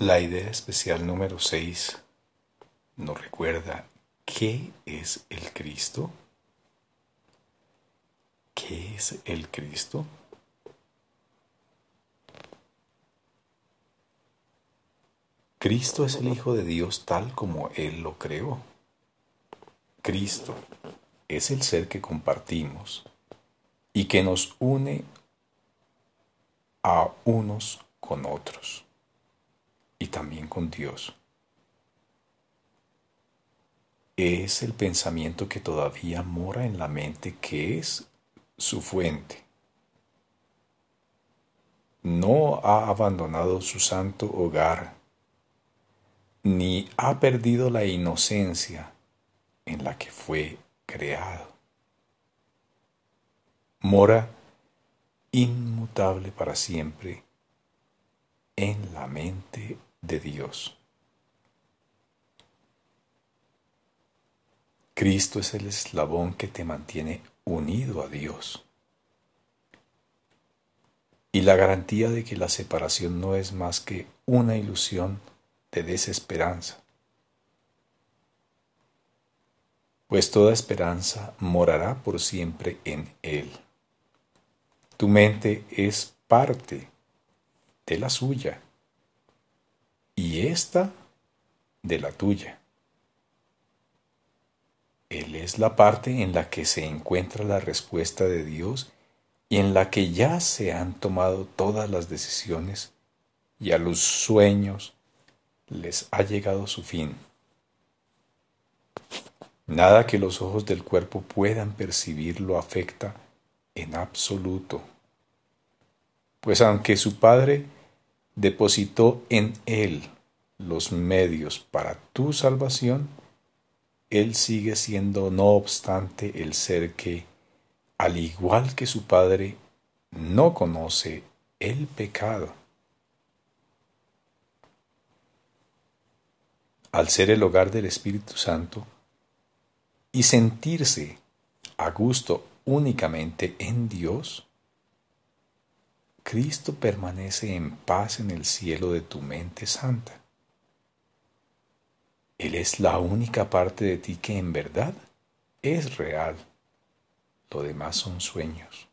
La idea especial número 6 nos recuerda qué es el Cristo. ¿Qué es el Cristo? Cristo es el Hijo de Dios tal como Él lo creó. Cristo es el ser que compartimos y que nos une a unos con otros y también con Dios. Es el pensamiento que todavía mora en la mente que es su fuente. No ha abandonado su santo hogar, ni ha perdido la inocencia en la que fue creado. Mora inmutable para siempre en la mente de Dios. Cristo es el eslabón que te mantiene unido a Dios. Y la garantía de que la separación no es más que una ilusión de desesperanza. Pues toda esperanza morará por siempre en Él. Tu mente es parte de la suya y esta de la tuya. Él es la parte en la que se encuentra la respuesta de Dios y en la que ya se han tomado todas las decisiones y a los sueños les ha llegado su fin. Nada que los ojos del cuerpo puedan percibir lo afecta en absoluto. Pues aunque su Padre depositó en Él los medios para tu salvación, Él sigue siendo no obstante el ser que, al igual que su Padre, no conoce el pecado. Al ser el hogar del Espíritu Santo y sentirse a gusto únicamente en Dios, Cristo permanece en paz en el cielo de tu mente santa. Él es la única parte de ti que en verdad es real. Lo demás son sueños.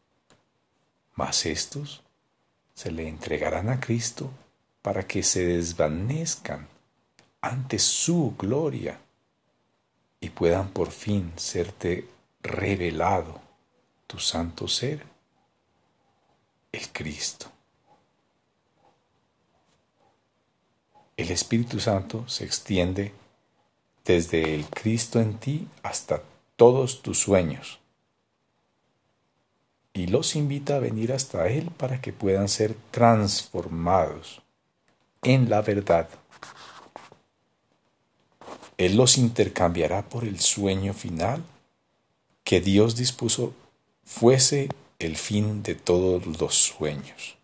Mas estos se le entregarán a Cristo para que se desvanezcan ante su gloria y puedan por fin serte revelado tu santo ser Cristo. El Espíritu Santo se extiende desde el Cristo en ti hasta todos tus sueños y los invita a venir hasta Él para que puedan ser transformados en la verdad. Él los intercambiará por el sueño final que Dios dispuso fuese el fin de todos los sueños.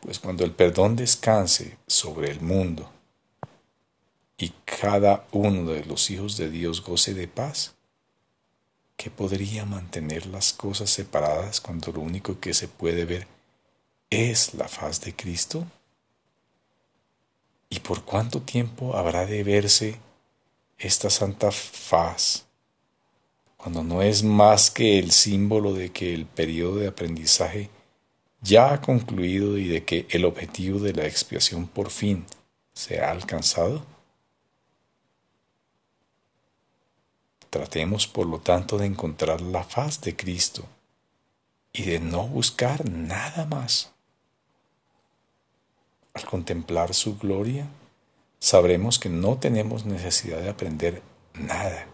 Pues cuando el perdón descanse sobre el mundo y cada uno de los hijos de Dios goce de paz, ¿qué podría mantener las cosas separadas cuando lo único que se puede ver es la faz de Cristo? ¿Y por cuánto tiempo habrá de verse esta santa faz cuando no es más que el símbolo de que el periodo de aprendizaje ya ha concluido y de que el objetivo de la expiación por fin se ha alcanzado? Tratemos por lo tanto de encontrar la faz de Cristo y de no buscar nada más. Al contemplar su gloria, sabremos que no tenemos necesidad de aprender nada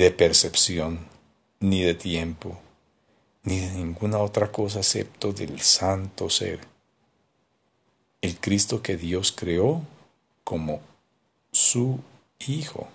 de percepción, ni de tiempo, ni de ninguna otra cosa excepto del santo ser, el Cristo que Dios creó como su Hijo.